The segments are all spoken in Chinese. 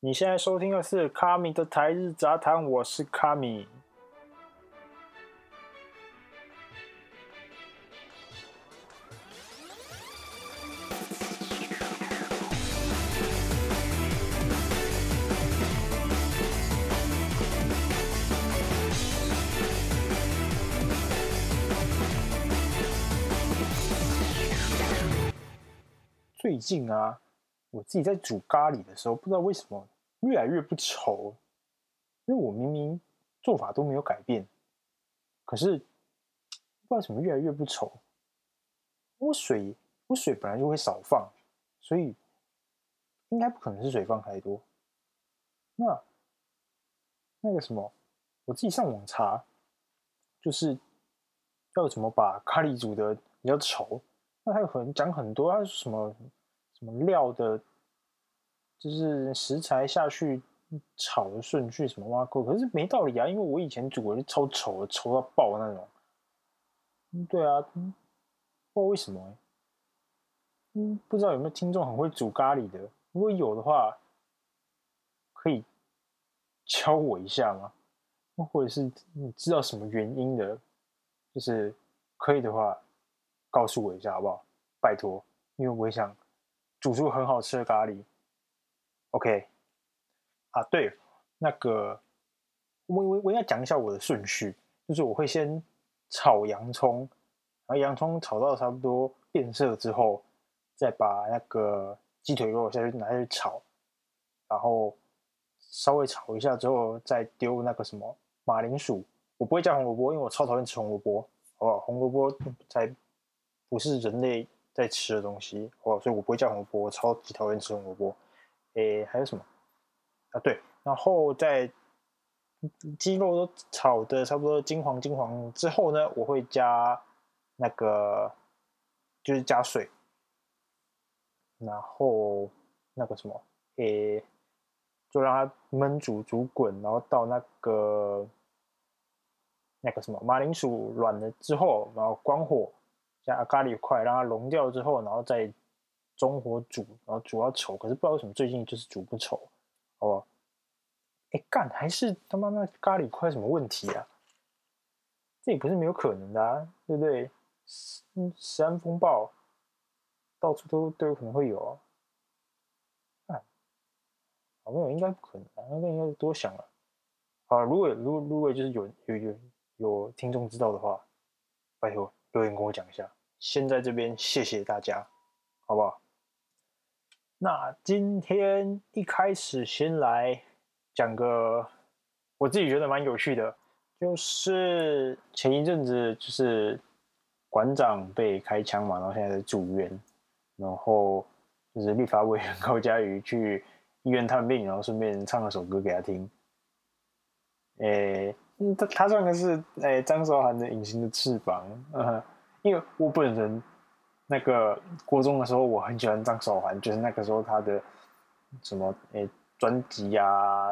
你现在收听的是卡米的台日杂谈，我是卡米。最近啊。我自己在煮咖喱的时候，不知道为什么越来越不稠，因为我明明做法都没有改变，可是不知道什么越来越不稠。我水我水本来就会少放，所以应该不可能是水放太多。那那个什么，我自己上网查，就是要怎么把咖喱煮得比较稠。那他有可能讲很多，他什么？什么料的，就是食材下去炒的顺序什么挖沟，可是没道理啊！因为我以前煮过就超稠的，稠到爆那种。对啊，不知道为什么。嗯，不知道有没有听众很会煮咖喱的？如果有的话，可以教我一下吗？或者是你知道什么原因的？就是可以的话，告诉我一下好不好？拜托，因为我也想。煮出很好吃的咖喱，OK，啊，对，那个我我我要讲一下我的顺序，就是我会先炒洋葱，然后洋葱炒到差不多变色之后，再把那个鸡腿肉下去拿下去炒，然后稍微炒一下之后，再丢那个什么马铃薯，我不会加红萝卜，因为我超讨厌吃红萝卜，好不好？红萝卜才不是人类。在吃的东西哦，所以我不会叫红萝卜，我超级讨厌吃红萝卜。诶，还有什么啊？对，然后在鸡肉都炒的差不多金黄金黄之后呢，我会加那个就是加水，然后那个什么，诶，就让它焖煮煮滚，然后到那个那个什么马铃薯软了之后，然后关火。加咖喱块，让它融掉之后，然后再中火煮，然后煮到稠。可是不知道为什么最近就是煮不稠，好吧？哎干，还是他妈那咖喱块什么问题啊？这也不是没有可能的啊，对不对？嗯，食安风暴到处都都有可能会有啊。啊，没有应该不可能啊，那应该是多想了。啊，如果如果如果就是有有有有听众知道的话，拜托留言跟我讲一下。先在这边谢谢大家，好不好？那今天一开始先来讲个我自己觉得蛮有趣的，就是前一阵子就是馆长被开枪嘛，然后现在在住院，然后就是立法委员高嘉瑜去医院探病，然后顺便唱了首歌给他听。诶，他他唱的是诶张韶涵的《隐形的翅膀》。因为我本人那个国中的时候，我很喜欢张韶涵，就是那个时候他的什么诶专辑啊，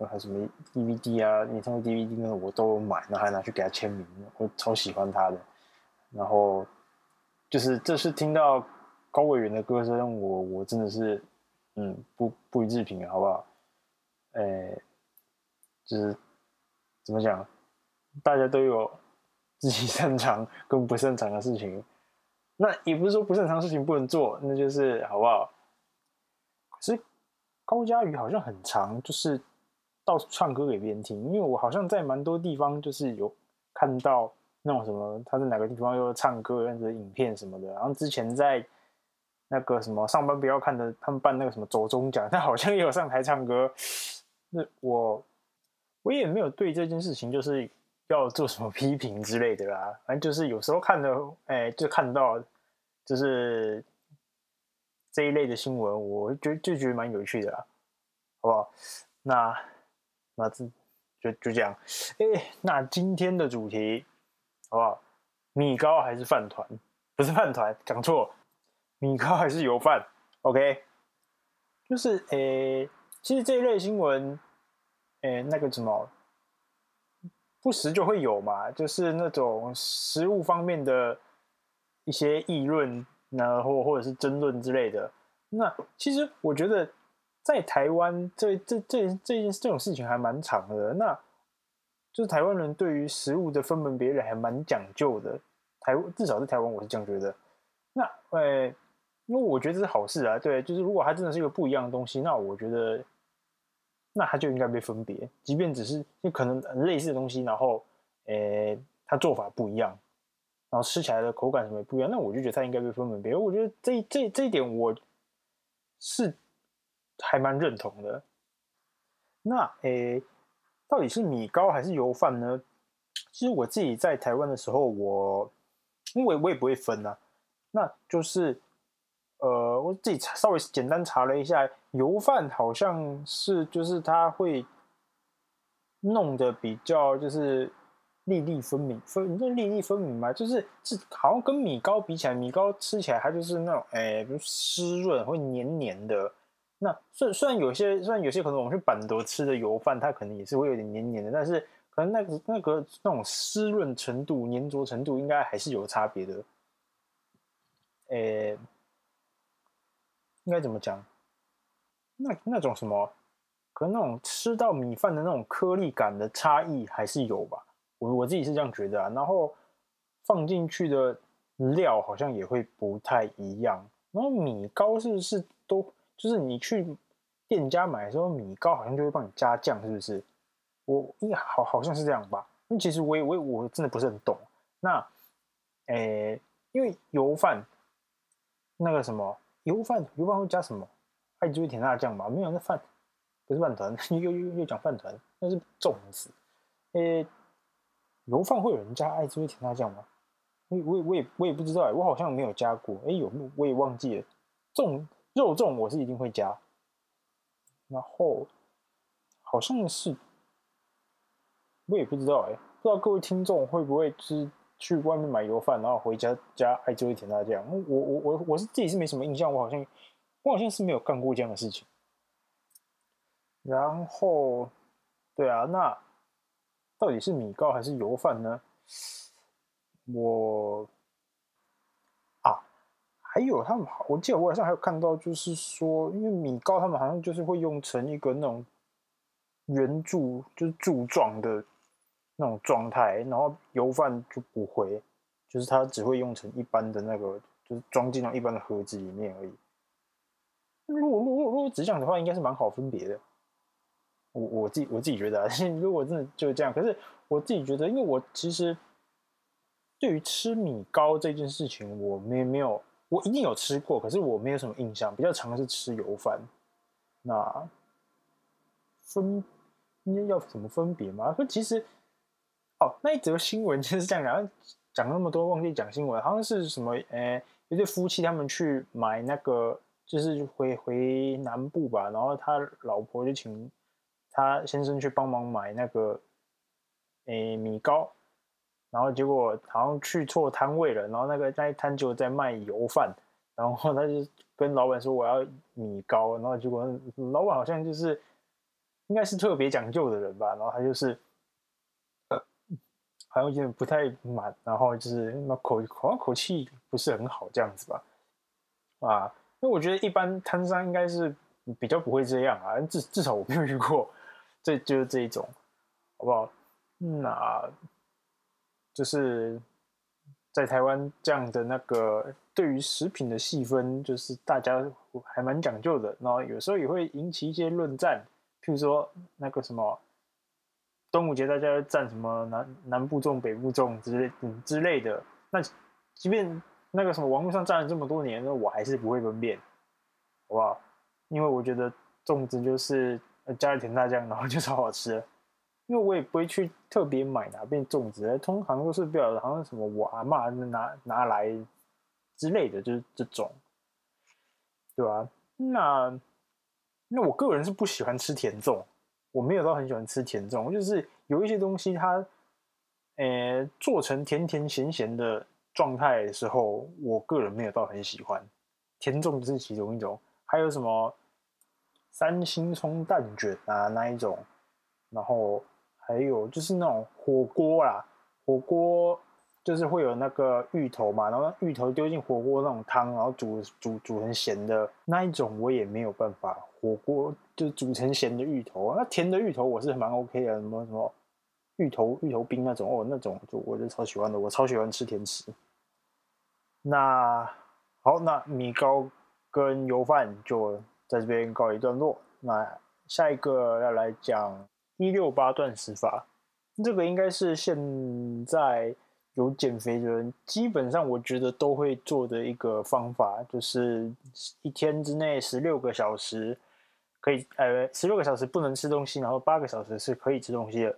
还有什么 DVD 啊，演唱会 DVD 那个我都买，然后还拿去给他签名，我超喜欢他的。然后就是这次听到高委员的歌声，我我真的是嗯不不予置评，好不好？诶，就是怎么讲，大家都有。自己擅长跟不擅长的事情，那也不是说不擅长的事情不能做，那就是好不好？可是高嘉瑜好像很常，就是到处唱歌给别人听，因为我好像在蛮多地方就是有看到那种什么他在哪个地方又唱歌样子影片什么的，然后之前在那个什么上班不要看的，他们办那个什么走钟奖，他好像也有上台唱歌。那我我也没有对这件事情就是。要做什么批评之类的啦，反正就是有时候看的，哎、就看到就是这一类的新闻，我就就觉得蛮有趣的啦，好不好？那那这就就这样，哎、那今天的主题好不好？米糕还是饭团？不是饭团，讲错，米糕还是油饭？OK，就是哎、其实这一类新闻，哎、那个什么。不时就会有嘛，就是那种食物方面的一些议论，然后或者是争论之类的。那其实我觉得，在台湾这这这这件这种事情还蛮长的，那就是台湾人对于食物的分门别类还蛮讲究的。台至少在台湾我是这样觉得。那呃，因为我觉得这是好事啊，对，就是如果它真的是一个不一样的东西，那我觉得那它就应该被分别，即便只是就可能类似的东西，然后呃，它做法不一样，然后吃起来的口感什么也不一样，那我就觉得它应该被分门别。我觉得这这这一点我是。还蛮认同的。那诶、到底是米糕还是油饭呢？其实我自己在台湾的时候，我因为我也不会分呐、啊。那就是我自己稍微简单查了一下，油饭好像是就是它会弄得比较就是粒粒分明，分那粒粒分明嘛，就是是好像跟米糕比起来，米糕吃起来它就是那种诶、欸，比如湿润会黏黏的。那虽虽然有些虽然有些可能我们去板德吃的油饭，它可能也是会有点黏黏的，但是可能那个那个那种湿润程度、粘着程度应该还是有差别的。诶、应该怎么讲？那那种什么，可能那种吃到米饭的那种颗粒感的差异还是有吧。我我自己是这样觉得啊。然后放进去的料好像也会不太一样。然后米糕是不是都？就是你去店家买的时候，米糕好像就会帮你加酱，是不是？我一好好像是这样吧。那其实我也我也我真的不是很懂。那，诶、因为油饭那个什么油饭油饭会加什么？爱之味甜辣酱吧？没有，那饭不是饭团，又又又讲饭团，那是粽子。诶、油饭会有人加爱之味甜辣酱吗？我我我也我也不知道哎，我好像没有加过。哎、欸，有我也忘记了粽。肉粽我是一定会加，然后好像是我也不知道哎、不知道各位听众会不会是去外面买油饭，然后回家加艾灸一甜辣酱？我我我我是自己是没什么印象，我好像我好像是没有干过这样的事情。然后，对啊，那到底是米糕还是油饭呢？我啊。还有他们好，我记得我好像还有看到，就是说，因为米糕他们好像就是会用成一个那种圆柱，就是柱状的那种状态，然后油饭就不会，就是它只会用成一般的那个，就是装进到一般的盒子里面而已。如果如果如果只这样的话，应该是蛮好分别的。我我自己我自己觉得啊，如果真的就是这样，可是我自己觉得，因为我其实对于吃米糕这件事情，我没没有。我一定有吃过，可是我没有什么印象。比较常是吃油饭。那分应该要怎么分别吗？可其实哦，那一则新闻就是这样讲，讲那么多忘记讲新闻，好像是什么？诶，一对夫妻他们去买那个，就是回回南部吧，然后他老婆就请他先生去帮忙买那个诶米糕。然后结果好像去错摊位了，然后那个那一摊就在卖油饭，然后他就跟老板说我要米糕，然后结果老板好像就是应该是特别讲究的人吧，然后他就是好像有点不太满，然后就是那口好像口气不是很好这样子吧，啊，那我觉得一般摊商应该是比较不会这样啊，至至少我没有遇过，这就是这一种，好不好？那。就是在台湾这样的那个对于食品的细分，就是大家还蛮讲究的。然后有时候也会引起一些论战，譬如说那个什么端午节，大家要战什么南南部粽、北部粽之类嗯之类的。那即便那个什么网络上战了这么多年，那我还是不会分辨，好不好？因为我觉得粽子就是加了甜辣酱，然后就超好吃。因为我也不会去特别买哪边粽子，通常都是比较好像什么我阿嬷拿拿来之类的，就是这种，对吧？那那我个人是不喜欢吃甜粽，我没有到很喜欢吃甜粽，就是有一些东西它，呃，做成甜甜咸咸的状态的时候，我个人没有到很喜欢。甜粽是其中一种，还有什么三星葱蛋卷啊那一种，然后。还有就是那种火锅啦，火锅就是会有那个芋头嘛，然后芋头丢进火锅那种汤，然后煮煮煮成咸的那一种，我也没有办法。火锅就煮成咸的芋头，那甜的芋头我是蛮 OK 的，什么什么芋头芋头冰那种哦，那种就我就超喜欢的，我超喜欢吃甜食。那好，那米糕跟油饭就在这边告一段落。那下一个要来讲一六八断食法，这个应该是现在。有减肥的人，基本上我觉得都会做的一个方法，就是一天之内十六个小时可以，呃，十六个小时不能吃东西，然后八个小时是可以吃东西的。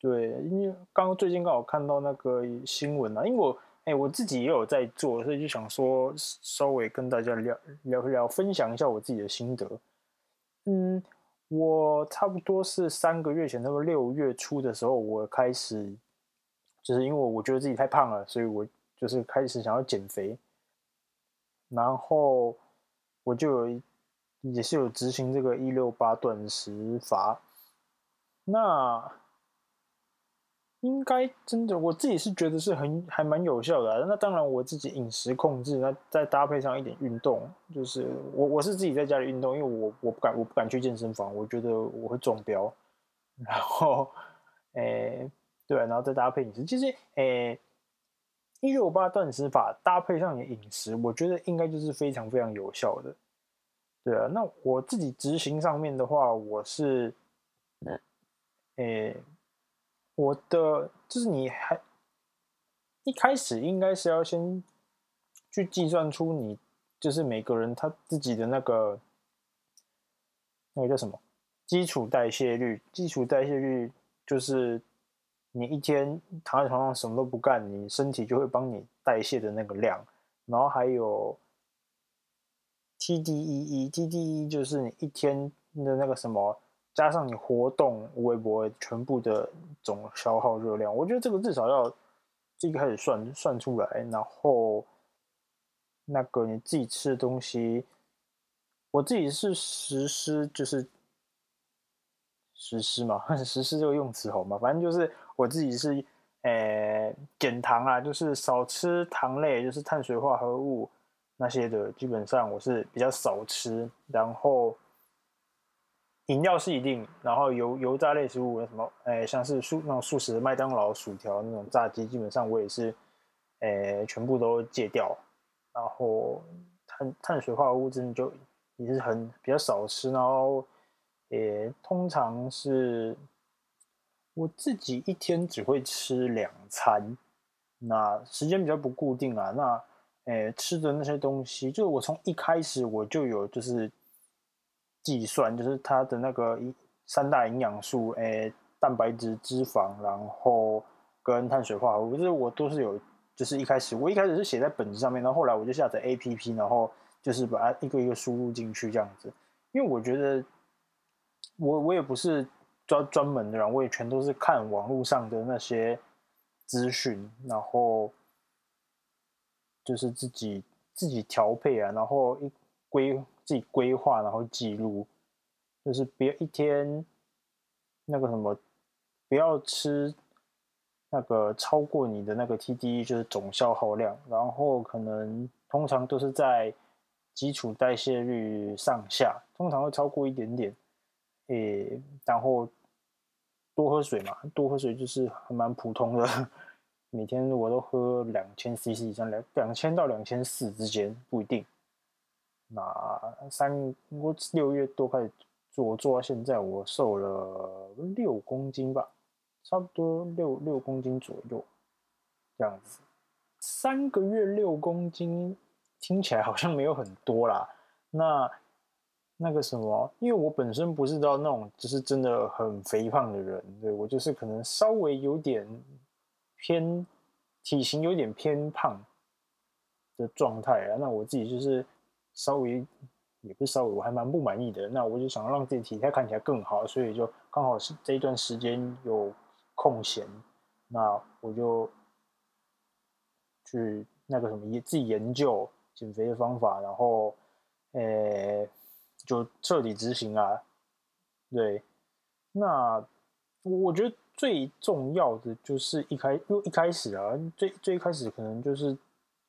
对，因为刚刚最近刚好看到那个新闻啊，因为我，哎，我自己也有在做，所以就想说稍微跟大家聊聊一聊，分享一下我自己的心得。嗯，我差不多是三个月前，那个六月初的时候，我开始。就是因为我觉得自己太胖了，所以我就是开始想要减肥，然后我就有也是有执行这个一六八断食法，那应该真的我自己是觉得是很还蛮有效的。那当然我自己饮食控制，那再搭配上一点运动，就是我我是自己在家里运动，因为我我不敢我不敢去健身房，我觉得我会中标，然后诶。对，然后再搭配饮食，其实，诶，一六八断食法搭配上你的饮食，我觉得应该就是非常非常有效的。对啊，那我自己执行上面的话，我是，诶，我的就是你还一开始应该是要先去计算出你就是每个人他自己的那个那个叫什么基础代谢率，基础代谢率就是。你一天躺在床上什么都不干，你身体就会帮你代谢的那个量，然后还有 TDEE，TDEE 就是你一天的那个什么，加上你活动微博全部的总消耗热量，我觉得这个至少要自己开始算算出来，然后那个你自己吃的东西，我自己是实施就是。实施嘛，实施这个用词好吗？反正就是我自己是，诶、减糖啊，就是少吃糖类，就是碳水化合物那些的，基本上我是比较少吃。然后饮料是一定，然后油油炸类食物什么，诶、像是素那种素食麦当劳薯条那种炸鸡，基本上我也是，诶、全部都戒掉。然后碳碳水化合物真的就也是很比较少吃，然后。也通常是我自己一天只会吃两餐，那时间比较不固定啊。那诶吃的那些东西，就我从一开始我就有就是计算，就是它的那个一三大营养素，诶蛋白质、脂肪，然后跟碳水化合物，就是我都是有，就是一开始我一开始是写在本子上面，然后后来我就下载 APP，然后就是把它一个一个输入进去这样子，因为我觉得。我我也不是专专门的人，我也全都是看网络上的那些资讯，然后就是自己自己调配啊，然后一规自己规划，然后记录，就是别一天那个什么，不要吃那个超过你的那个 TDE，就是总消耗量，然后可能通常都是在基础代谢率上下，通常会超过一点点。诶、然后多喝水嘛，多喝水就是还蛮普通的。每天我都喝两千 CC 以上，两两千到两千四之间不一定。那三我六月多开始做，做到现在我瘦了六公斤吧，差不多六六公斤左右这样子。三个月六公斤听起来好像没有很多啦，那。那个什么，因为我本身不是到那种就是真的很肥胖的人，对，我就是可能稍微有点偏体型有点偏胖的状态啊。那我自己就是稍微也不是稍微，我还蛮不满意的。那我就想让自己体态看起来更好，所以就刚好是这一段时间有空闲，那我就去那个什么也自己研究减肥的方法，然后诶。就彻底执行啊，对，那我觉得最重要的就是一开，因为一开始啊，最最一开始可能就是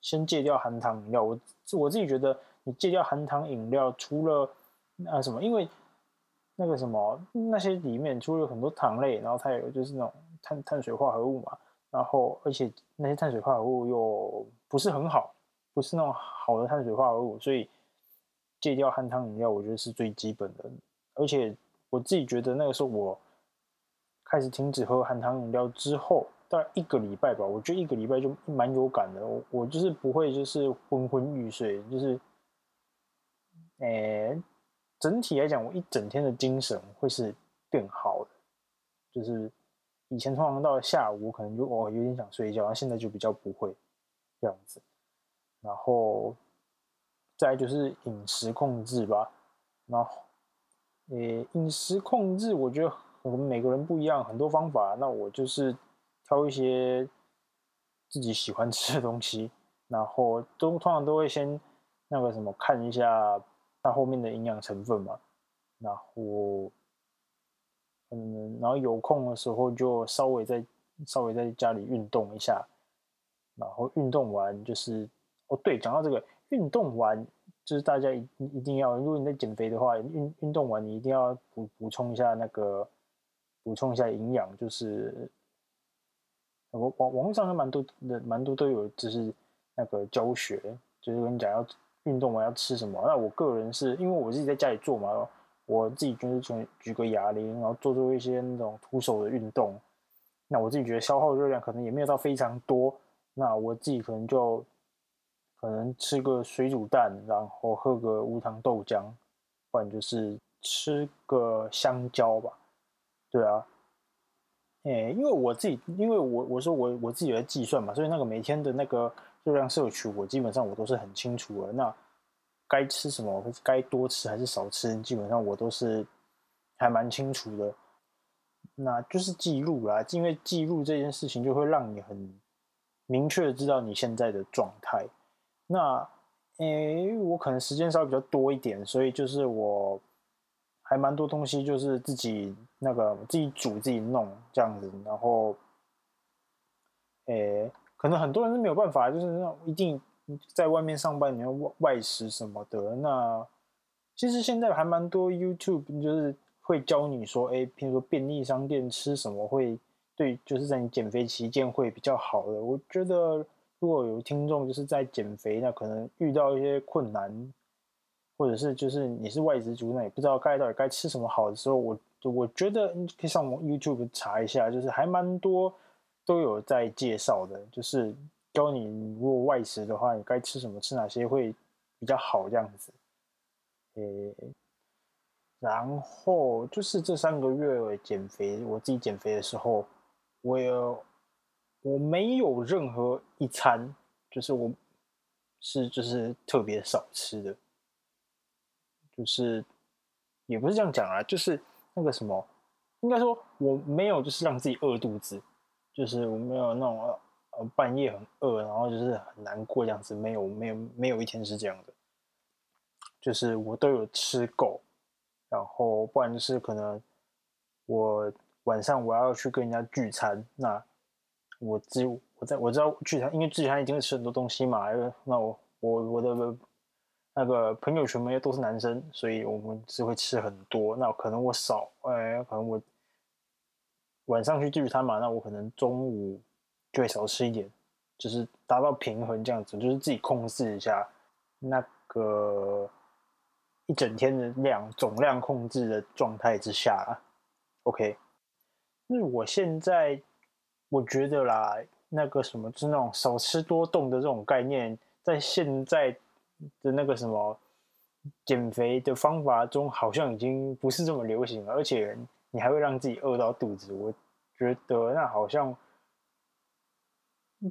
先戒掉含糖饮料。我我自己觉得，你戒掉含糖饮料，除了啊什么，因为那个什么那些里面除了有很多糖类，然后它有就是那种碳碳水化合物嘛，然后而且那些碳水化合物又不是很好，不是那种好的碳水化合物，所以戒掉含糖饮料，我觉得是最基本的。而且我自己觉得那个时候我。开始停止喝含糖饮料之后，大概一个礼拜吧，我觉得一个礼拜就蛮有感的。我我就是不会就是昏昏欲睡，就是，诶、整体来讲，我一整天的精神会是变好的。就是以前通常到下午，我可能就哦有点想睡觉，然后现在就比较不会这样子。然后再就是饮食控制吧，然后，诶、饮食控制，我觉得。我们每个人不一样，很多方法。那我就是挑一些自己喜欢吃的东西，然后都通常都会先那个什么看一下它后面的营养成分嘛。然后，嗯，然后有空的时候就稍微在稍微在家里运动一下。然后运动完就是哦，对，讲到这个运动完。就是大家一一定要，如果你在减肥的话，运运动完你一定要补补充一下那个。补充一下营养，就是网网网络上都蛮多的，蛮多都有，就是那个教学，就是跟你讲要运动完要吃什么。那我个人是因为我自己在家里做嘛，我自己就是从举个哑铃，然后做做一些那种徒手的运动。那我自己觉得消耗热量可能也没有到非常多。那我自己可能就可能吃个水煮蛋，然后喝个无糖豆浆，不然就是吃个香蕉吧。对啊，诶，因为我自己，因为我我说我我自己在计算嘛，所以那个每天的那个热量摄取，我基本上我都是很清楚的。那该吃什么，该多吃还是少吃，基本上我都是还蛮清楚的。那就是记录啦，因为记录这件事情就会让你很明确的知道你现在的状态。那诶，我可能时间稍微比较多一点，所以就是我。还蛮多东西，就是自己那个自己煮自己弄这样子，然后，诶，可能很多人是没有办法，就是那种一定在外面上班，你要外外食什么的。那其实现在还蛮多 YouTube 就是会教你说，诶，譬如说便利商店吃什么会对，就是在你减肥期间会比较好的。我觉得如果有听众就是在减肥，那可能遇到一些困难。或者是就是你是外食族，那也不知道该到底该吃什么好的时候，我我觉得你可以上 YouTube 查一下，就是还蛮多都有在介绍的，就是教你如果外食的话，你该吃什么，吃哪些会比较好这样子。诶，然后就是这三个月减肥，我自己减肥的时候，我有我没有任何一餐就是我是就是特别少吃的。就是也不是这样讲啊，就是那个什么，应该说我没有就是让自己饿肚子，就是我没有那种呃半夜很饿，然后就是很难过这样子，没有没有没有一天是这样的，就是我都有吃够，然后不然就是可能我晚上我要去跟人家聚餐，那我只有我在我知道聚餐，因为聚餐一定会吃很多东西嘛，那我我我的。那个朋友圈没有都是男生，所以我们只会吃很多。那可能我少，哎，可能我晚上去聚餐嘛，那我可能中午就会少吃一点，就是达到平衡这样子，就是自己控制一下那个一整天的量总量控制的状态之下，OK。那我现在我觉得啦，那个什么，就是那种少吃多动的这种概念，在现在。的那个什么减肥的方法中，好像已经不是这么流行了，而且你还会让自己饿到肚子。我觉得那好像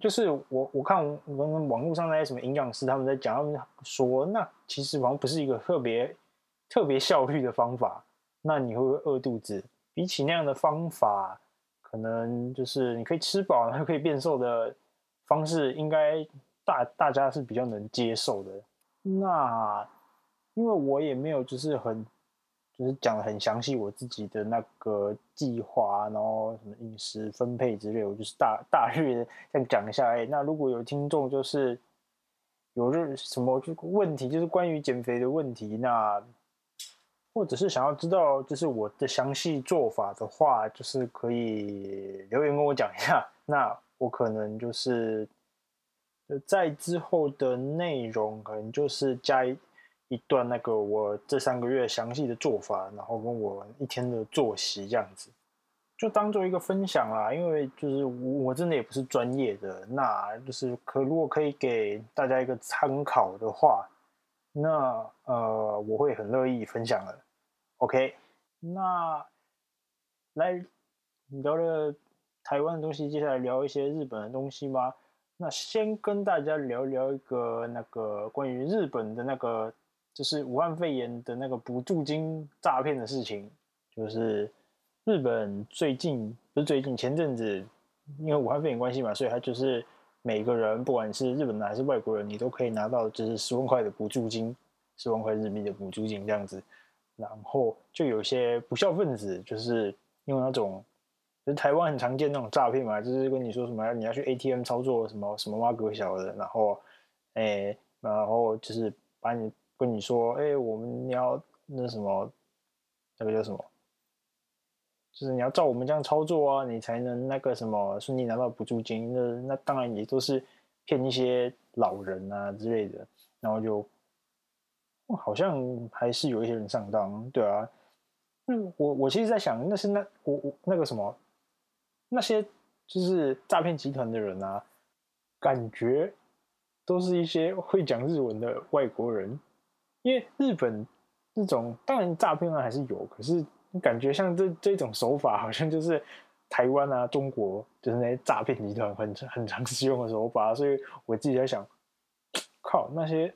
就是我我看我们网络上那些什么营养师他们在讲，他们说那其实好像不是一个特别特别效率的方法。那你会不会饿肚子？比起那样的方法，可能就是你可以吃饱，然后可以变瘦的方式，应该大大家是比较能接受的。那因为我也没有就是很就是讲的很详细，我自己的那个计划，然后什么饮食分配之类，我就是大大略这样讲一下。哎，那如果有听众就是有任什么问题，就是关于减肥的问题，那或者是想要知道就是我的详细做法的话，就是可以留言跟我讲一下。那我可能就是在之后的内容，可能就是加一。一段那个我这三个月详细的做法，然后跟我一天的作息这样子，就当做一个分享啦。因为就是我真的也不是专业的，那就是可如果可以给大家一个参考的话，那呃我会很乐意分享的。OK，那来聊了台湾的东西，接下来聊一些日本的东西吧。那先跟大家聊聊一个那个关于日本的那个。就是武汉肺炎的那个补助金诈骗的事情，就是日本最近不是最近前阵子，因为武汉肺炎关系嘛，所以他就是每个人不管是日本人还是外国人，你都可以拿到就是十万块的补助金，十万块日币的补助金这样子。然后就有些不孝分子，就是用那种，就是台湾很常见那种诈骗嘛，就是跟你说什么你要去 ATM 操作什么什么挖格小的，然后诶，然后就是把你。跟你说，哎、我们你要那什么，那个叫什么？就是你要照我们这样操作啊，你才能那个什么顺利拿到补助金。那那当然也都是骗一些老人啊之类的，然后就好像还是有一些人上当，对啊。嗯，我我其实在想，那是那我我那个什么，那些就是诈骗集团的人啊，感觉都是一些会讲日文的外国人。因为日本这种当然诈骗案还是有，可是感觉像这这种手法，好像就是台湾啊、中国就是那些诈骗集团很很常使用的手法，所以我自己在想，靠那些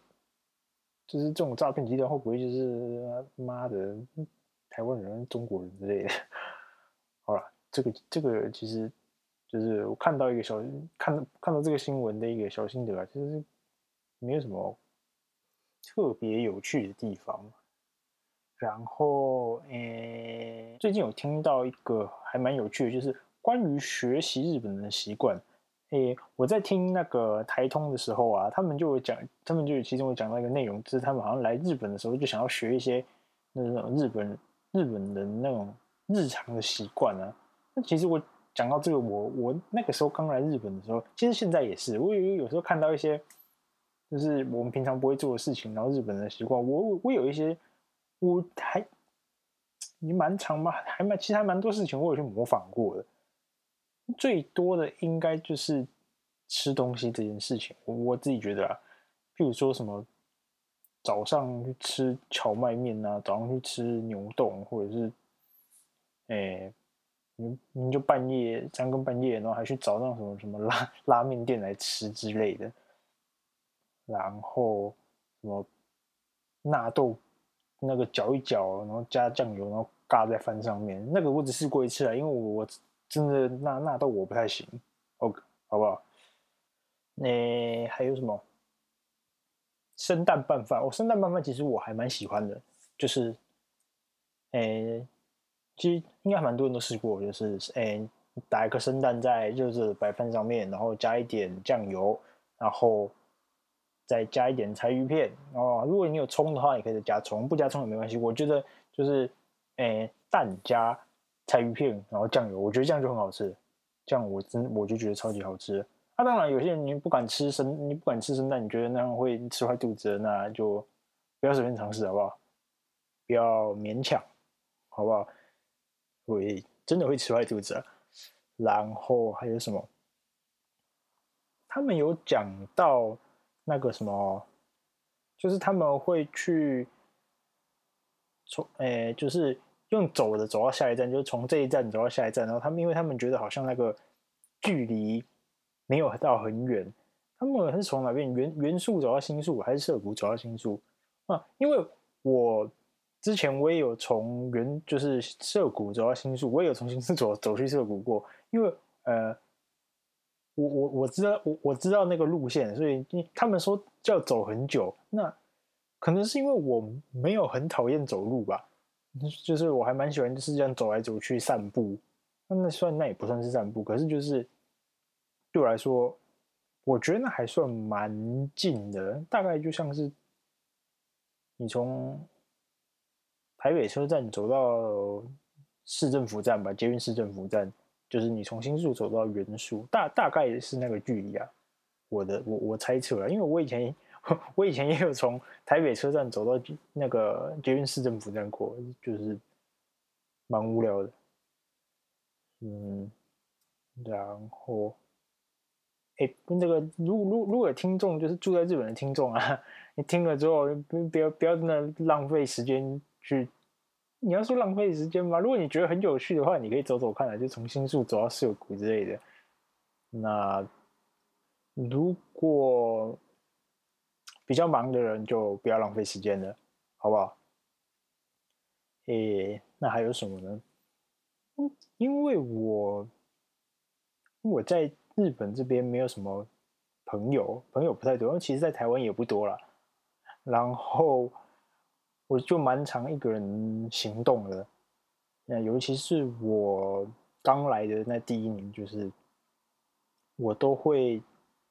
就是这种诈骗集团会不会就是妈的台湾人、中国人之类的？好了，这个这个其实就是我看到一个小看看到这个新闻的一个小心得啊，其实没有什么。特别有趣的地方，然后，诶，最近有听到一个还蛮有趣的，就是关于学习日本人的习惯。诶，我在听那个台通的时候啊，他们就有讲，他们就其中有讲到一个内容，就是他们好像来日本的时候就想要学一些那种日本日本人那种日常的习惯啊。那其实我讲到这个，我我那个时候刚来日本的时候，其实现在也是，我有有时候看到一些。就是我们平常不会做的事情，然后日本人的习惯，我我有一些，我还也蛮长嘛，还蛮其实还蛮多事情我有去模仿过的。最多的应该就是吃东西这件事情，我我自己觉得啊，譬如说什么早上去吃荞麦面啊，早上去吃牛冻，或者是，哎，你你就半夜三更半夜，然后还去找那种什么什么拉拉面店来吃之类的。然后什么纳豆，那个搅一搅，然后加酱油，然后嘎在饭上面。那个我只试过一次啊，因为我我真的那那到我不太行。OK，好不好？那还有什么生蛋拌饭？哦，生蛋拌饭其实我还蛮喜欢的，就是，诶，其实应该蛮多人都试过，就是诶，打一个生蛋在热热的白饭上面，然后加一点酱油，然后。再加一点柴鱼片哦，如果你有葱的话，也可以再加葱；不加葱也没关系。我觉得就是，诶，蛋加柴鱼片，然后酱油，我觉得这样就很好吃。这样我真我就觉得超级好吃。那、啊、当然，有些人你不敢吃生，你不敢吃生蛋，你觉得那样会吃坏肚子，那就不要随便尝试，好不好？不要勉强，好不好？会真的会吃坏肚子。然后还有什么？他们有讲到。那个什么，就是他们会去从诶，就是用走的走到下一站，就是从这一站走到下一站。然后他们，因为他们觉得好像那个距离没有到很远，他们是从哪边原原宿走到新宿，还是涩谷走到新宿啊？因为我之前我也有从原就是涩谷走到新宿，我也有从新宿走走去涩谷过，因为呃。我我我知道我我知道那个路线，所以他们说要走很久，那可能是因为我没有很讨厌走路吧。就是我还蛮喜欢就是这样走来走去散步。那算那也不算是散步，可是就是对我来说，我觉得那还算蛮近的，大概就像是你从台北车站走到市政府站吧，捷运市政府站，就是你从新宿走到原宿，大大概是那个距离啊。我的我我猜测了，因为我以前 我以前也有从台北车站走到那个捷运市政府站过，就是蛮无聊的。嗯，然后，哎，那个如如如果有听众就是住在日本的听众啊，你听了之后不要不要真的浪费时间去。你要说浪费时间吗？如果你觉得很有趣的话，你可以走走看啊，就从新宿走到涩谷之类的。那如果比较忙的人，就不要浪费时间了，好不好？诶，那还有什么呢？嗯，因为我我在日本这边没有什么朋友，朋友不太多，因为其实，在台湾也不多了。然后。我就蛮常一个人行动的，那尤其是我刚来的那第一年，就是我都会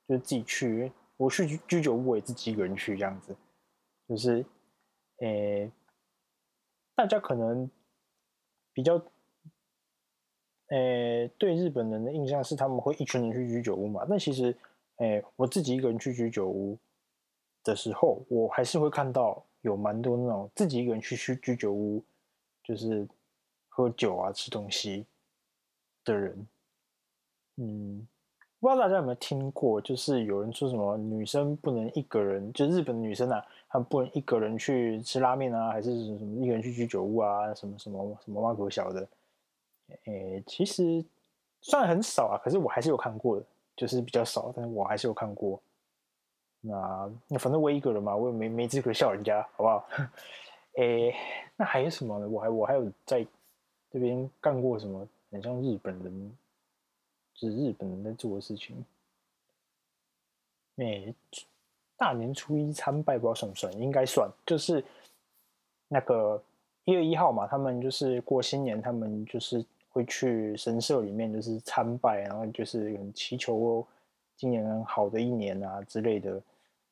就自己去，我去居酒屋我也自己一个人去这样子，就是，诶、大家可能比较，诶、欸，对日本人的印象是他们会一群人去居酒屋嘛，但其实，诶、我自己一个人去居酒屋的时候，我还是会看到。有蛮多那种自己一个人去去居酒屋，就是喝酒啊、吃东西的人。嗯，不知道大家有没有听过，就是有人说什么女生不能一个人，就日本的女生啊，她不能一个人去吃拉面啊，还是什么一个人去居酒屋啊，什么什么什么挖狗小的。诶，其实算很少啊，可是我还是有看过的，就是比较少，但是我还是有看过。那那反正我一个人嘛，我也没没资格笑人家，好不好？诶，那还有什么呢？我还我还有在这边干过什么很像日本人，是日本人在做的事情。诶，大年初一参拜，不知道算不算？应该算，就是那个一月一号嘛，他们就是过新年，他们就是会去神社里面就是参拜，然后就是祈求今年好的一年啊之类的。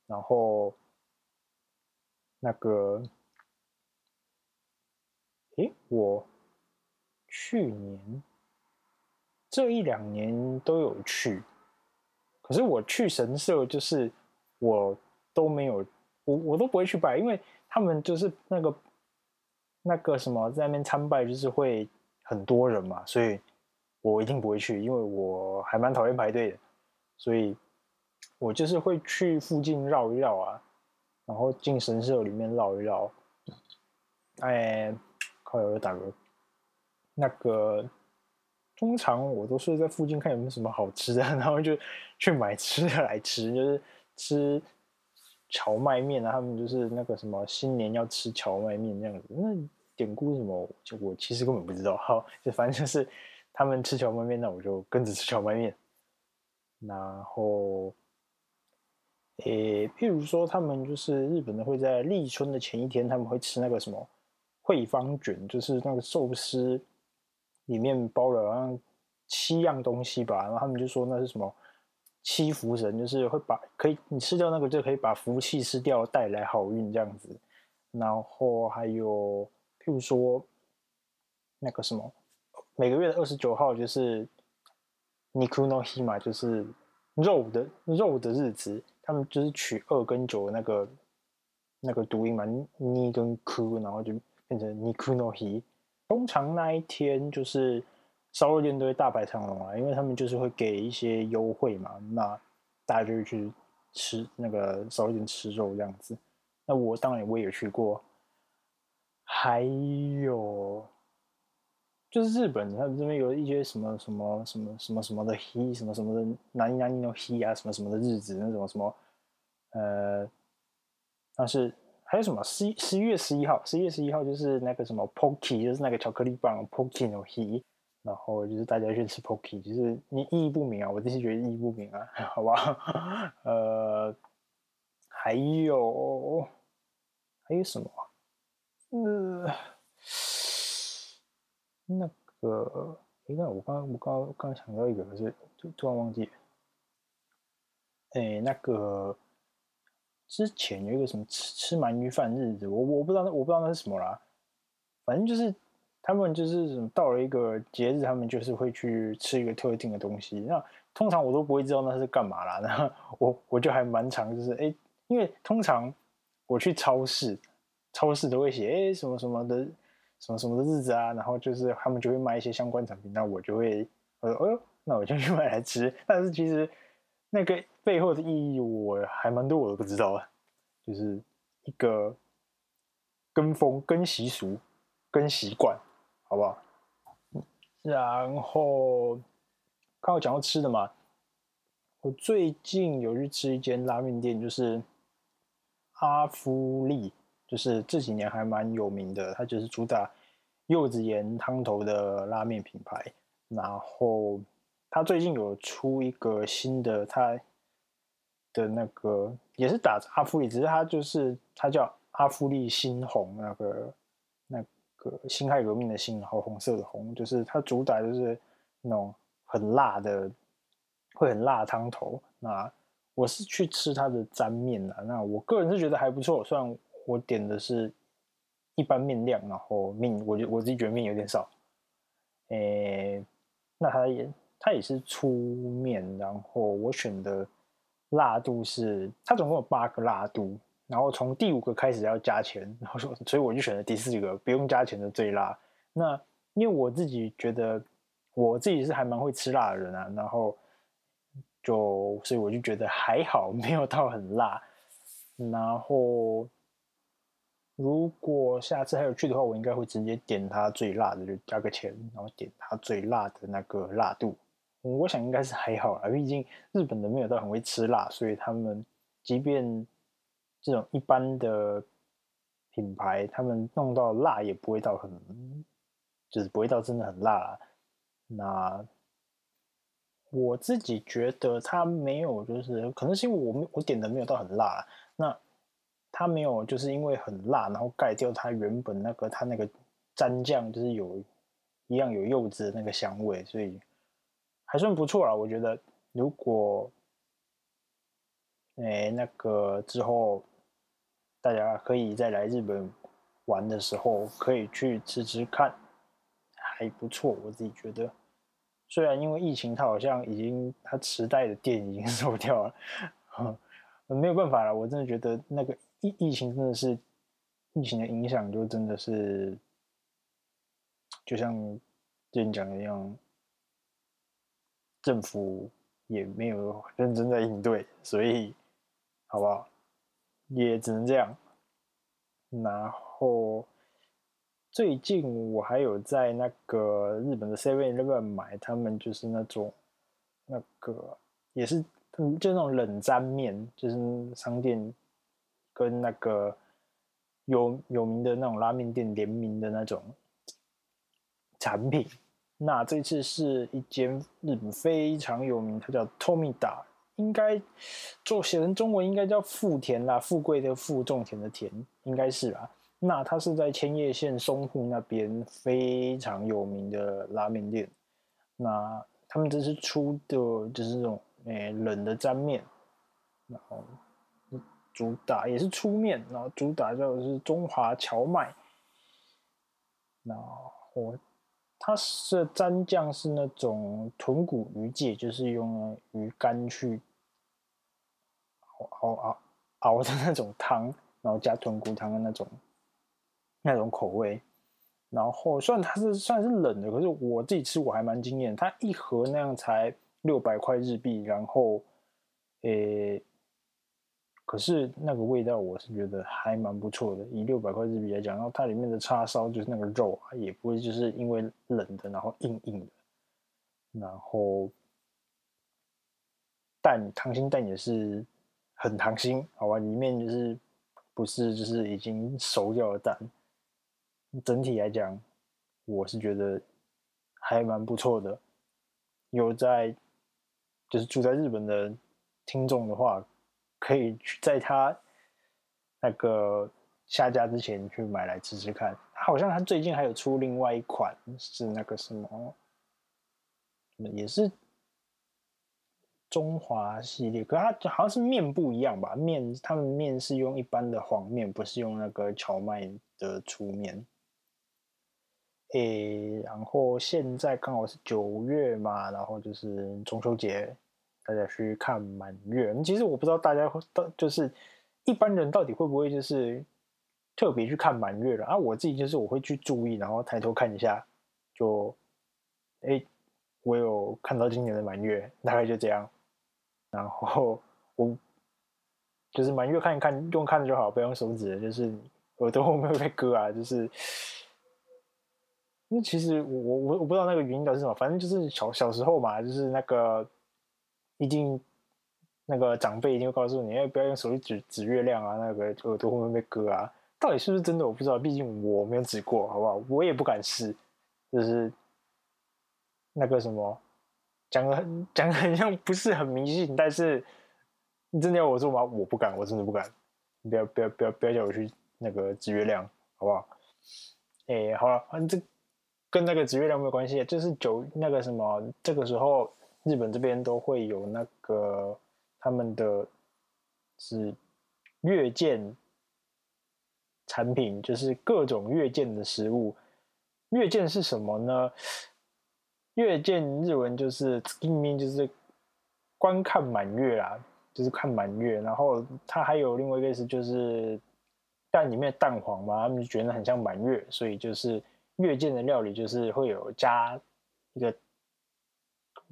然后，那个，诶，我去年这一两年都有去，可是我去神社就是我都没有，我我都不会去拜，因为他们就是那个那个什么在那边参拜，就是会很多人嘛，所以我一定不会去，因为我还蛮讨厌排队的，所以。我就是会去附近绕一绕啊，然后进神社里面绕一绕。哎，靠，有打嗝。那个通常我都是在附近看有没有什么好吃的，然后就去买吃的来吃，就是吃蕎麦面啊。他们就是那个什么新年要吃蕎麦面这样子。那典故什么？我其实根本不知道。好，就反正就是他们吃蕎麦面，那我就跟着吃蕎麦面。然后。诶，譬如说，他们就是日本的，会在立春的前一天，他们会吃那个什么惠方卷，就是那个寿司里面包了好像七样东西吧。然后他们就说那是什么七福神，就是会把可以你吃掉那个就可以把福气吃掉，带来好运这样子。然后还有譬如说那个什么每个月的二十九号就是ニクノヒ嘛，就是肉的肉的日子。他们就是取二跟九的那个那个读音嘛，尼跟哭，然后就变成尼哭诺希。 通常那一天就是烧肉店都会大排长龙啊，因为他们就是会给一些优惠嘛，那大家就会去吃那个烧肉店吃肉这样子。那我当然我也去过，还有。就是日本，他们这边有一些什么什么什么什么什么的 He，什么什么的南南尼的日啊，什么什么的日子那种什么，呃，但是还有什么十一十一月十一号，十一月十一号就是那个什么 Pocky，就是那个巧克力棒 Pocky no he，然后就是大家去吃 Pocky，就是你意义不明啊，我自己觉得意义不明啊，好吧，呃，还有还有什么？呃。那个，你看我刚我刚刚刚想到一个，可是突突然忘记。哎，那个之前有一个什么吃吃鳗鱼饭日子，我我不知道那我不知道那是什么啦。反正就是他们就是什么到了一个节日，他们就是会去吃一个特定的东西。那通常我都不会知道那是干嘛啦。那我我就还蛮常就是哎，因为通常我去超市，超市都会写哎什么什么的。什么什么的日子啊，然后就是他们就会卖一些相关产品，那我就会，呃，哎呦，那我就去买来吃。但是其实那个背后的意义我还蛮多我都不知道的，就是一个跟风、跟习俗、跟习惯，好不好？然后刚好讲到吃的嘛，我最近有去吃一间拉面店，就是阿夫利。就是这几年还蛮有名的，它就是主打柚子盐汤头的拉面品牌。然后它最近有出一个新的，它的那个也是打阿芙丽，只是它就是它叫阿芙丽新红，那个那个辛亥革命的辛，然后红色的红，就是它主打就是那种很辣的，会很辣汤头。那我是去吃它的沾面的，那我个人是觉得还不错，虽然。我点的是一般面量，然后面，我觉我自己觉得面有点少。诶、那它也它也是粗面，然后我选的辣度是它总共有八个辣度，然后从第五个开始要加钱，然后说所以我就选了第四个不用加钱的最辣。那因为我自己觉得我自己是还蛮会吃辣的人啊，然后就所以我就觉得还好，没有到很辣，然后。如果下次还有去的话，我应该会直接点它最辣的，就加个钱，然后点它最辣的那个辣度。我想应该是还好啦，毕竟日本的没有到很会吃辣，所以他们即便这种一般的品牌，他们弄到辣也不会到很，就是不会到真的很辣。那我自己觉得它没有，就是可能是因为我我点的没有到很辣，那。它没有，就是因为很辣，然后盖掉它原本那个它那个蘸酱，就是有一样有柚子的那个香味，所以还算不错啦。我觉得如果哎那个之后大家可以再来日本玩的时候，可以去吃吃看，还不错。我自己觉得，虽然因为疫情，它好像已经它池袋的店已经 收掉了，没有办法了。我真的觉得那个。疫疫情真的是，疫情的影响就真的是，就像之前讲一样，政府也没有认真在应对，所以，好不好？也只能这样。然后最近我还有在那个日本的 Seven Eleven 买，他们就是那种那个也是就那种冷沾面，就是商店。跟那个有有名的那种拉面店联名的那种产品，那这次是一间日本非常有名，它叫 Tomita，应该做写成中文应该叫富田啦，富贵的富，种田的田，应该是啦。那它是在千叶县松户那边非常有名的拉面店，那他们这次出的就是这种诶、冷的沾面，然后。主打也是粗面，然后主打叫的是中华荞麦。然后它是蘸酱是那种豚骨鱼介，就是用鱼干去熬熬熬的那种汤，然后加豚骨汤的那种那种口味。然后虽然它是算是冷的，可是我自己吃我还蛮惊艳。它一盒那样才六百块日币，然后诶。可是那个味道，我是觉得还蛮不错的。以六百块日币来讲，然后它里面的叉烧就是那个肉啊，也不会就是因为冷的然后硬硬的。然后蛋，溏心蛋也是很溏心，好吧？里面就是不是就是已经熟掉的蛋。整体来讲，我是觉得还蛮不错的。有在就是住在日本的听众的话。可以去在他那个下架之前去买来吃吃看，好像他最近还有出另外一款是那个什么，也是中华系列，可是它好像是面不一样吧？面他们面是用一般的黄面，不是用那个荞麦的粗面。诶，然后现在刚好是九月嘛，然后就是中秋节，大家去看满月。其实我不知道大家会到就是一般人到底会不会就是。特别去看满月了啊！我自己就是我会去注意，然后抬头看一下，就，哎，我有看到今年的满月，大概就这样。然后我就是满月看一看，用看就好，不用手指，就是耳朵后面会被割啊。就是，那其实我我我不知道那个原因到底是什么，反正就是小小时候嘛，就是那个一定那个长辈一定会告诉你，哎，不要用手指指指月亮啊，那个耳朵会不会被割啊。到底是不是真的？我不知道，毕竟我没有指过，好不好？我也不敢试，就是那个什么，讲的很讲的很像不是很迷信，但是你真的要我做吗？我不敢，我真的不敢。你不要不要不要不要叫我去那个指月亮，好不好？哎、好了，反正这跟那个指月亮没有关系，就是九那个什么，这个时候日本这边都会有那个他们的是月见。产品就是各种月见的食物。月见是什么呢？月见日文就是“见面”，就是观看满月啦，就是看满月。然后它还有另外一个意思，就是蛋里面蛋黄嘛，他们就觉得很像满月，所以就是月见的料理就是会有加一个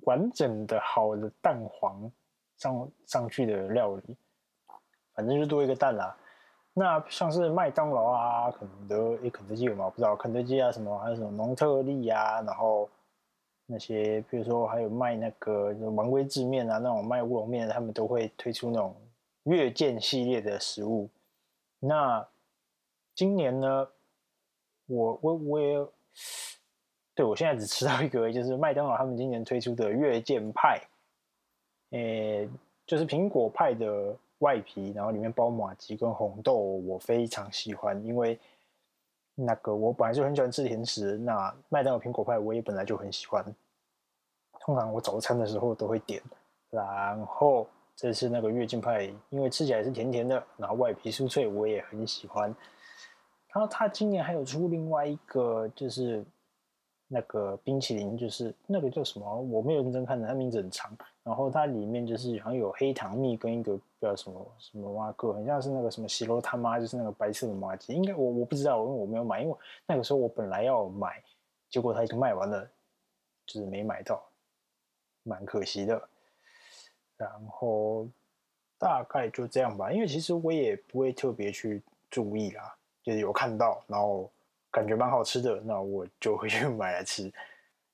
完整的好的蛋黄上上去的料理，反正就多一个蛋啦。那像是麦当劳啊、肯德诶，肯德基有吗？不知道，肯德基啊什么，还有什么农特利啊，然后那些比如说还有卖那个丸龟制面啊，那种卖乌龙面，他们都会推出那种月见系列的食物。那今年呢，我我我也，对，我现在只吃到一个，就是麦当劳他们今年推出的月见派，诶，就是苹果派的。外皮，然后里面包马吉跟红豆，我非常喜欢，因为那个我本来就很喜欢吃甜食。那麦当劳苹果派我也本来就很喜欢，通常我早餐的时候都会点。然后这次那个月见派，因为吃起来是甜甜的，然后外皮酥脆，我也很喜欢。然后他今年还有出另外一个，就是。那个冰淇淋就是那个叫什么？我没有认真看的，它名字很长。然后它里面就是好像有黑糖蜜跟一个叫什么什么哇个，很像是那个什么西罗他妈，就是那个白色的麻吉。应该我我不知道，因为我没有买，因为那个时候我本来要买，结果它已经卖完了，就是没买到，蛮可惜的。然后大概就这样吧，因为其实我也不会特别去注意啦，就是有看到，然后。感觉蛮好吃的，那我就回去买来吃。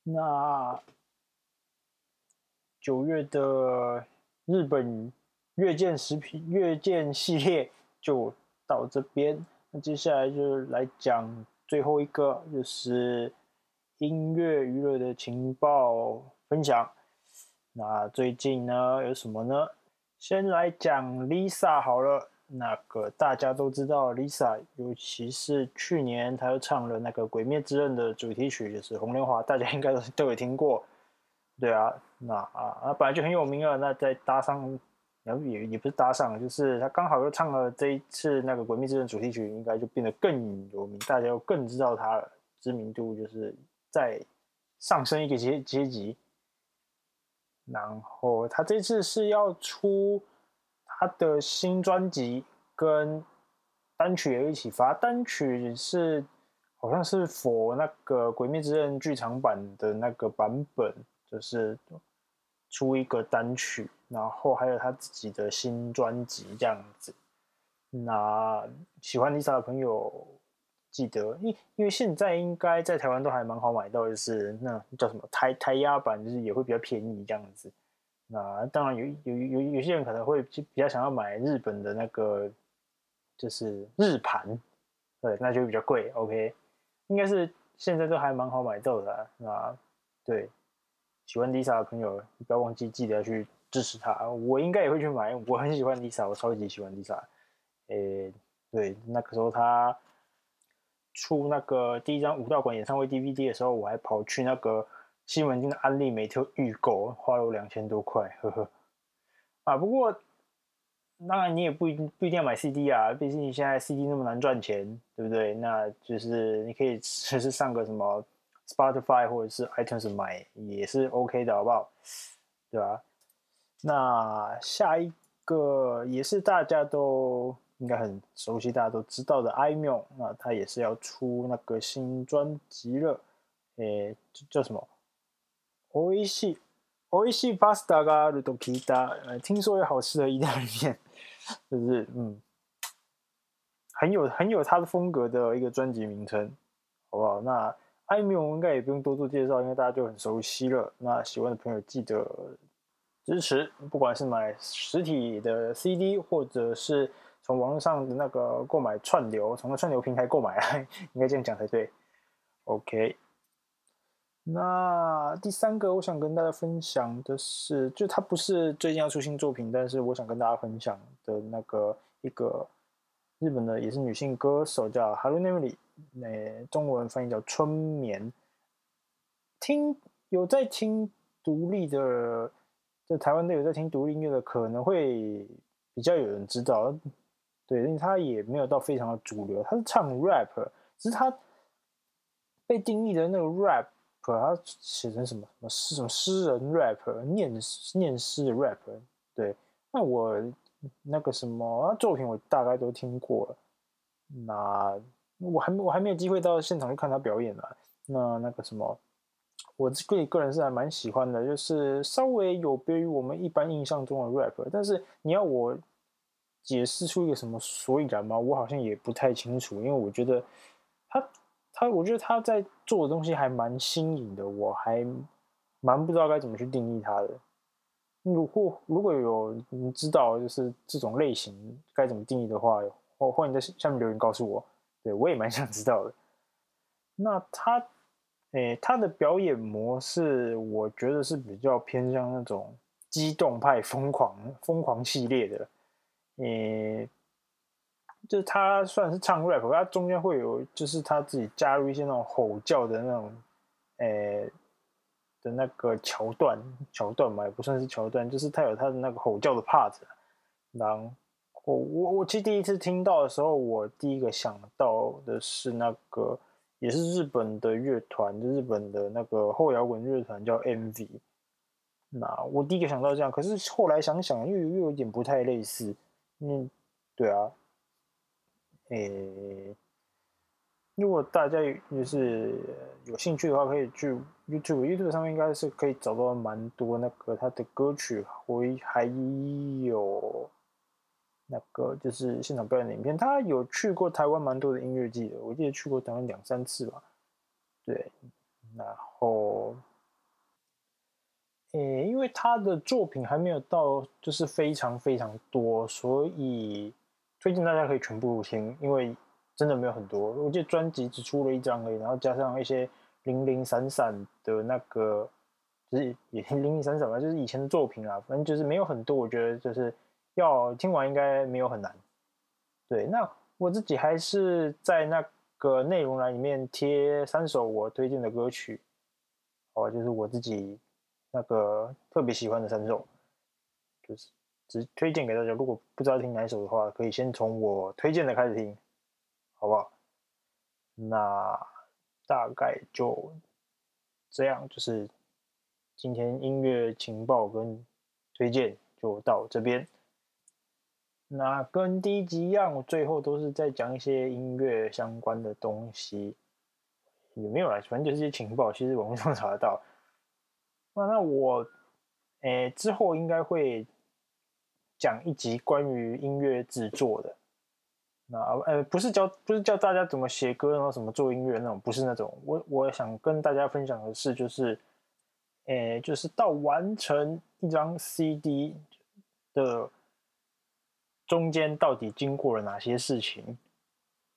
那九月的日本月见食品月见系列就到这边，那接下来就是来讲最后一个，就是音乐娱乐的情报分享。那最近呢有什么呢？先来讲 Lisa 好了。那个大家都知道，Lisa，尤其是去年她又唱了那个《鬼灭之刃》的主题曲，就是《红莲华》，大家应该都都有听过。对啊，那啊，她本来就很有名了，那再搭上，也也不是搭上，就是她刚好又唱了这一次那个《鬼灭之刃》主题曲，应该就变得更有名，大家又更知道她知名度就是再上升一个阶阶级。然后她这次是要出。他的新专辑跟单曲也一起发，单曲是好像是 for 那个《鬼灭之刃》剧场版的那个版本，就是出一个单曲，然后还有他自己的新专辑这样子。那喜欢 Lisa 的朋友记得，因因为现在应该在台湾都还蛮好买到，就是那叫什么台台压版，就是也会比较便宜这样子。那当然有有有有些人可能会比较想要买日本的那个，就是日盘，对，那就比较贵。OK，应该是现在都还蛮好买到的啊。那对，喜欢 Lisa 的朋友，不要忘记记得要去支持她。我应该也会去买，我很喜欢 Lisa，我超级喜欢 Lisa。诶，对，那个时候她出那个第一张武道馆演唱会 DVD 的时候，我还跑去那个西门町的安利美特预购，花了我两千多块，呵呵。啊，不过当然你也不一定不一定要买 CD 啊，毕竟现在 CD 那么难赚钱，对不对？那就是你可以只是上个什么 Spotify 或者是 iTunes 买也是 OK 的，好不好？对吧？那下一个也是大家都。应该很熟悉，大家都知道的 i m o 那他也是要出那个新专辑了，诶，叫什么？おいしい、おいしいパスタがあると闻いた，呃，听说有好吃的意大利面，就是嗯，很有很有他的风格的一个专辑名称，好不好？那 Aimyon 应该也不用多做介绍，因为大家就很熟悉了。那喜欢的朋友记得支持，不管是买实体的 CD 或者是。从网络上的那个购买串流，从串流平台购买啊，应该这样讲才对。OK， 那第三个我想跟大家分享的是，就他不是最近要出新作品，但是我想跟大家分享的那个一个日本的也是女性歌手叫 Harunemuri，那中文翻译叫春眠。听有在听独立的，在台湾的有在听独立音乐的，可能会比较有人知道。对，因为他也没有到非常的主流，他是唱 rap，只是他被定义的那个 rap，他写成什么什么诗什么诗人 rap，念念诗的 rap。对，那我那个什么作品我大概都听过了，那我还没我还没有机会到现场去看他表演呢。那那个什么，我自己个人是还蛮喜欢的，就是稍微有别于我们一般印象中的 rap，但是你要我。解释出一个什么所以然吗？我好像也不太清楚，因为我觉得他他，我觉得他在做的东西还蛮新颖的，我还蛮不知道该怎么去定义他的。如果如果有你知道就是这种类型该怎么定义的话，欢欢迎在下面留言告诉我。对，我也蛮想知道的。那他诶、他的表演模式，我觉得是比较偏向那种激动派、疯狂疯狂系列的。呃，就是他算是唱 rap，他中间会有，就是他自己加入一些那种吼叫的那种，呃的那个桥段，桥段嘛，也不算是桥段，就是他有他的那个吼叫的 part。然后我我我其实第一次听到的时候，我第一个想到的是那个也是日本的乐团，就日本的那个后摇滚乐团叫 MV。那我第一个想到这样，可是后来想想又又有点不太类似。嗯，对啊，诶，如果大家就是有兴趣的话，可以去 YouTube，YouTube 上面应该是可以找到蛮多那个他的歌曲，会还有那个就是现场表演的影片。他有去过台湾蛮多的音乐季的，我记得去过台湾两三次吧。对，然后。诶，因为他的作品还没有到，就是非常非常多，所以推荐大家可以全部听，因为真的没有很多。我记得专辑只出了一张而已，然后加上一些零零散散的那个，就是也零零散散吧，就是以前的作品啊，反正就是没有很多。我觉得就是要听完应该没有很难。对，那我自己还是在那个内容栏里面贴三首我推荐的歌曲，哦，就是我自己。那个特别喜欢的三首，就是只推荐给大家。如果不知道听哪首的话，可以先从我推荐的开始听，好不好？那大概就这样，就是今天音乐情报跟推荐就到这边。那跟第一集一样，最后都是在讲一些音乐相关的东西，也没有啦，反正就是些情报，其实网络上查得到。那那我，诶、之后应该会讲一集关于音乐制作的。那呃、不是教不是教大家怎么写歌，然后怎么做音乐那种，不是那种。我我想跟大家分享的是，就是，诶、就是到完成一张 CD 的中间到底经过了哪些事情，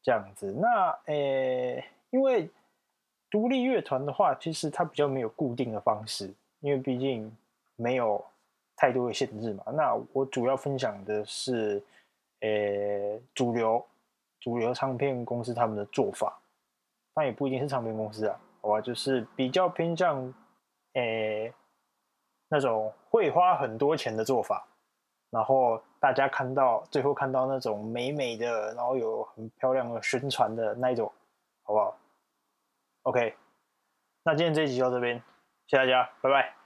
这样子。那诶、因为独立乐团的话，其实它比较没有固定的方式。因为毕竟没有太多的限制嘛，那我主要分享的是，呃，主流主流唱片公司他们的做法。但也不一定是唱片公司啊，好吧，就是比较偏向，诶、那种会花很多钱的做法，然后大家看到最后看到那种美美的，然后有很漂亮的宣传的那种，好不好？OK，那今天这一集就到这边，谢谢大家，拜拜。